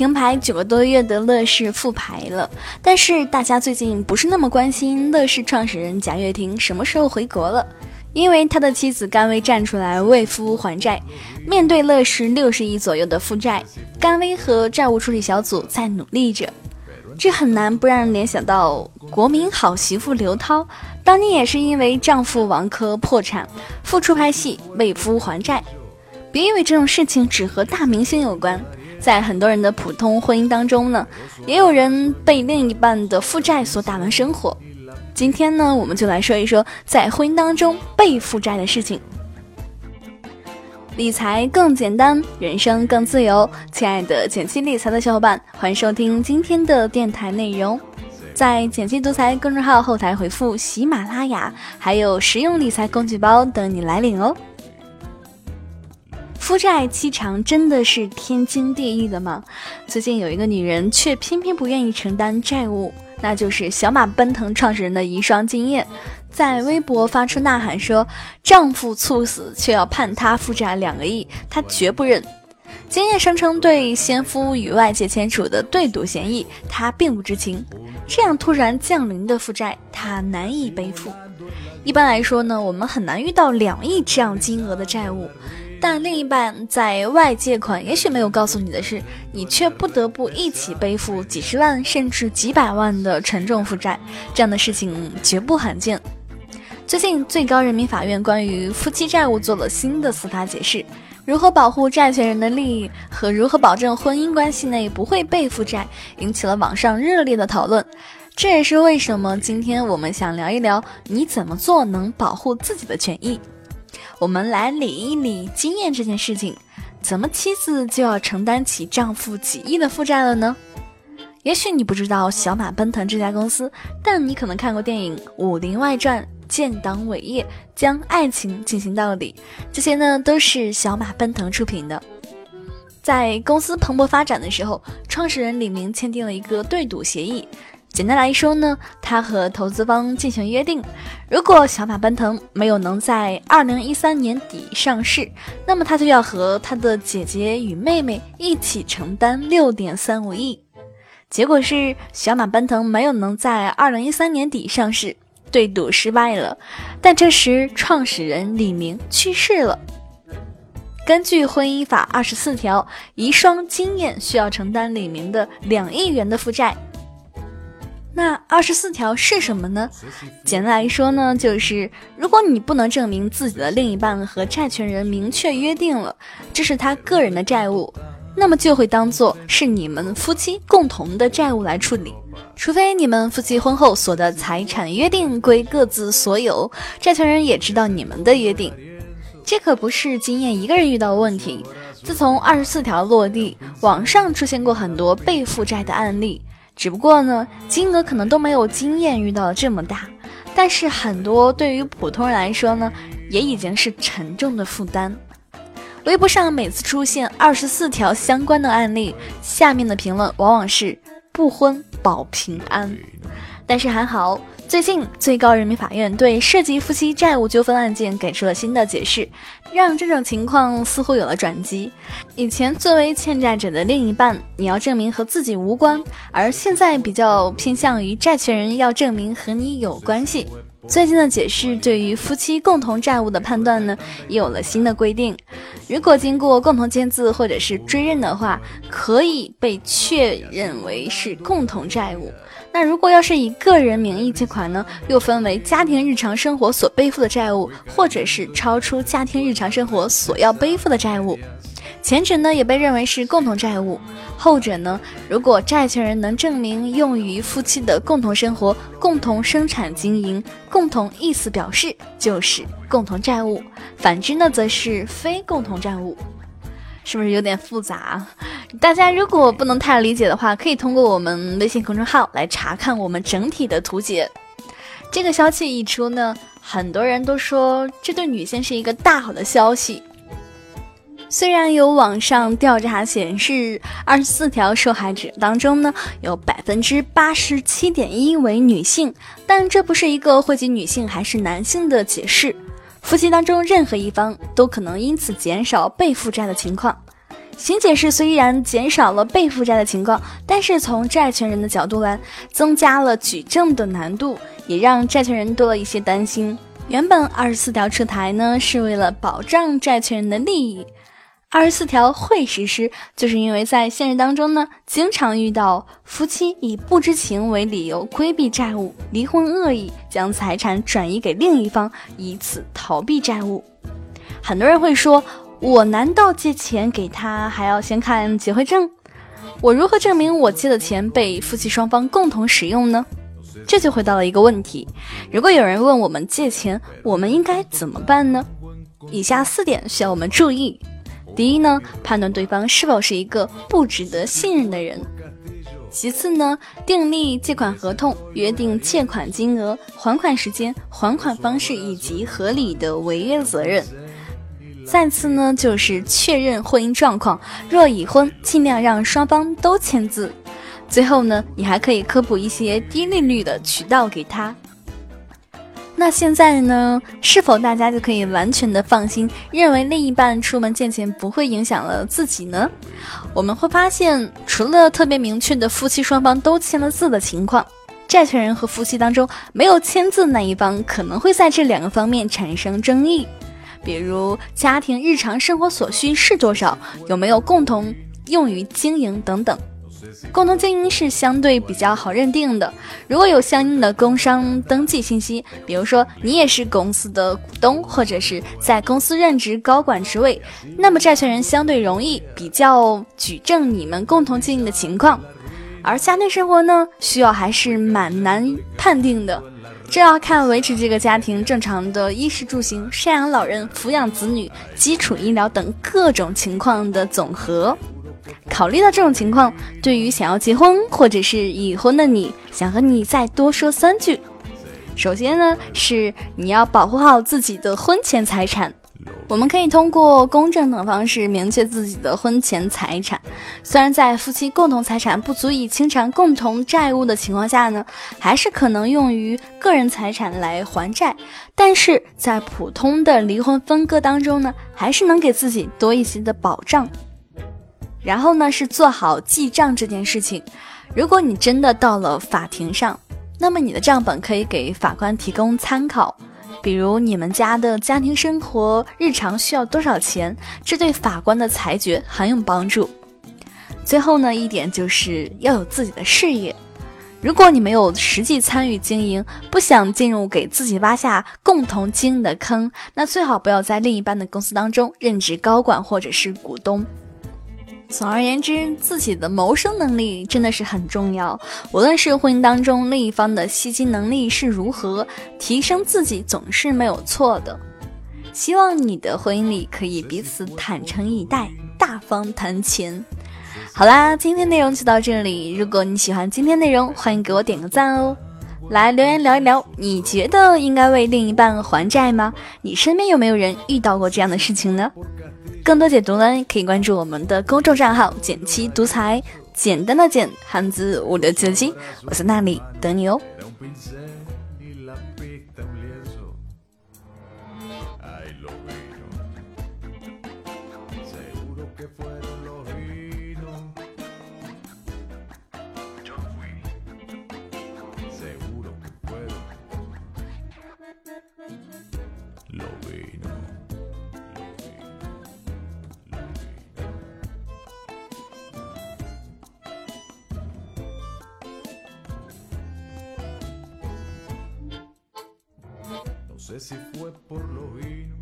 停牌九个多月的乐视复牌了，但是大家最近不是那么关心乐视创始人贾跃亭什么时候回国了，因为他的妻子甘薇站出来为夫还债。面对乐视六十亿左右的负债，甘薇和债务处理小组在努力着，这很难不让人联想到国民好媳妇刘涛，当年也是因为丈夫王珂破产，复出拍戏为夫还债。别以为这种事情只和大明星有关。在很多人的普通婚姻当中呢，也有人被另一半的负债所打乱生活。今天呢，我们就来说一说在婚姻当中被负债的事情。理财更简单，人生更自由。亲爱的简七理财的小伙伴，欢迎收听今天的电台内容。在简七独裁公众号后台回复“喜马拉雅”，还有实用理财工具包等你来领哦。负债期长真的是天经地义的吗？最近有一个女人却偏偏不愿意承担债务，那就是小马奔腾创始人的遗孀金燕，在微博发出呐喊说：“丈夫猝死却要判她负债两个亿，她绝不认。”金燕声称对先夫与外界签署的对赌协议，她并不知情。这样突然降临的负债，她难以背负。一般来说呢，我们很难遇到两亿这样金额的债务。但另一半在外借款，也许没有告诉你的是，你却不得不一起背负几十万甚至几百万的沉重负债，这样的事情绝不罕见。最近，最高人民法院关于夫妻债务做了新的司法解释，如何保护债权人的利益和如何保证婚姻关系内不会被负债，引起了网上热烈的讨论。这也是为什么今天我们想聊一聊，你怎么做能保护自己的权益。我们来理一理经验这件事情，怎么妻子就要承担起丈夫几亿的负债了呢？也许你不知道小马奔腾这家公司，但你可能看过电影《武林外传》，建党伟业，将爱情进行到底，这些呢都是小马奔腾出品的。在公司蓬勃发展的时候，创始人李明签订了一个对赌协议。简单来说呢，他和投资方进行约定，如果小马奔腾没有能在二零一三年底上市，那么他就要和他的姐姐与妹妹一起承担六点三五亿。结果是小马奔腾没有能在二零一三年底上市，对赌失败了。但这时创始人李明去世了，根据婚姻法二十四条，遗孀金燕需要承担李明的两亿元的负债。那二十四条是什么呢？简单来说呢，就是如果你不能证明自己的另一半和债权人明确约定了这是他个人的债务，那么就会当做是你们夫妻共同的债务来处理。除非你们夫妻婚后所得财产约定归各自所有，债权人也知道你们的约定。这可不是经验一个人遇到的问题。自从二十四条落地，网上出现过很多被负债的案例。只不过呢，金额可能都没有经验遇到这么大，但是很多对于普通人来说呢，也已经是沉重的负担。微博上每次出现二十四条相关的案例，下面的评论往往是“不婚保平安”，但是还好。最近，最高人民法院对涉及夫妻债务纠纷案件给出了新的解释，让这种情况似乎有了转机。以前作为欠债者的另一半，你要证明和自己无关，而现在比较偏向于债权人要证明和你有关系。最近的解释对于夫妻共同债务的判断呢，也有了新的规定。如果经过共同签字或者是追认的话，可以被确认为是共同债务。那如果要是以个人名义借款呢，又分为家庭日常生活所背负的债务，或者是超出家庭日常生活所要背负的债务。前者呢也被认为是共同债务，后者呢，如果债权人能证明用于夫妻的共同生活、共同生产经营、共同意思表示，就是共同债务；反之呢，则是非共同债务。是不是有点复杂？大家如果不能太理解的话，可以通过我们微信公众号来查看我们整体的图解。这个消息一出呢，很多人都说这对女性是一个大好的消息。虽然有网上调查显示，二十四条受害者当中呢，有百分之八十七点一为女性，但这不是一个惠及女性还是男性的解释。夫妻当中任何一方都可能因此减少被负债的情况。新解释虽然减少了被负债的情况，但是从债权人的角度来，增加了举证的难度，也让债权人多了一些担心。原本二十四条出台呢，是为了保障债权人的利益。二十四条会实施，就是因为在现实当中呢，经常遇到夫妻以不知情为理由规避债务，离婚恶意将财产转移给另一方，以此逃避债务。很多人会说，我难道借钱给他还要先看结婚证？我如何证明我借的钱被夫妻双方共同使用呢？这就回到了一个问题：如果有人问我们借钱，我们应该怎么办呢？以下四点需要我们注意。第一呢，判断对方是否是一个不值得信任的人。其次呢，订立借款合同，约定借款金额、还款时间、还款方式以及合理的违约责任。再次呢，就是确认婚姻状况，若已婚，尽量让双方都签字。最后呢，你还可以科普一些低利率的渠道给他。那现在呢，是否大家就可以完全的放心，认为另一半出门借钱不会影响了自己呢？我们会发现，除了特别明确的夫妻双方都签了字的情况，债权人和夫妻当中没有签字那一方可能会在这两个方面产生争议，比如家庭日常生活所需是多少，有没有共同用于经营等等。共同经营是相对比较好认定的，如果有相应的工商登记信息，比如说你也是公司的股东，或者是在公司任职高管职位，那么债权人相对容易比较举证你们共同经营的情况。而家庭生活呢，需要还是蛮难判定的，这要看维持这个家庭正常的衣食住行、赡养老人、抚养子女、基础医疗等各种情况的总和。考虑到这种情况，对于想要结婚或者是已婚的你，想和你再多说三句。首先呢，是你要保护好自己的婚前财产。我们可以通过公证等方式明确自己的婚前财产。虽然在夫妻共同财产不足以清偿共同债务的情况下呢，还是可能用于个人财产来还债。但是在普通的离婚分割当中呢，还是能给自己多一些的保障。然后呢，是做好记账这件事情。如果你真的到了法庭上，那么你的账本可以给法官提供参考，比如你们家的家庭生活日常需要多少钱，这对法官的裁决很有帮助。最后呢，一点就是要有自己的事业。如果你没有实际参与经营，不想进入给自己挖下共同经营的坑，那最好不要在另一半的公司当中任职高管或者是股东。总而言之，自己的谋生能力真的是很重要。无论是婚姻当中另一方的吸金能力是如何，提升自己总是没有错的。希望你的婚姻里可以彼此坦诚以待，大方谈钱。好啦，今天内容就到这里。如果你喜欢今天内容，欢迎给我点个赞哦。来留言聊一聊，你觉得应该为另一半还债吗？你身边有没有人遇到过这样的事情呢？更多解读呢，可以关注我们的公众账号“简七独裁”，简单的简，汉字五六七七，我在那里等你哦。Sé si fue por lo vino,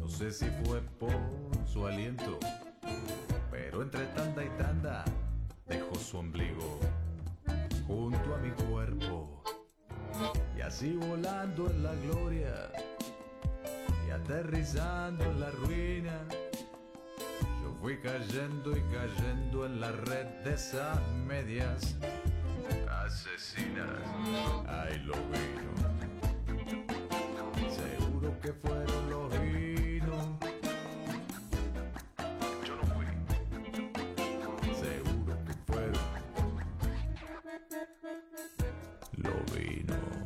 no sé si fue por su aliento, pero entre tanda y tanda dejó su ombligo junto a mi cuerpo. Y así volando en la gloria y aterrizando en la ruina, yo fui cayendo y cayendo en la red de esas medias asesinas. Ay, lo vino que fueron los vinos. Yo no fui. Seguro que fueron los vinos.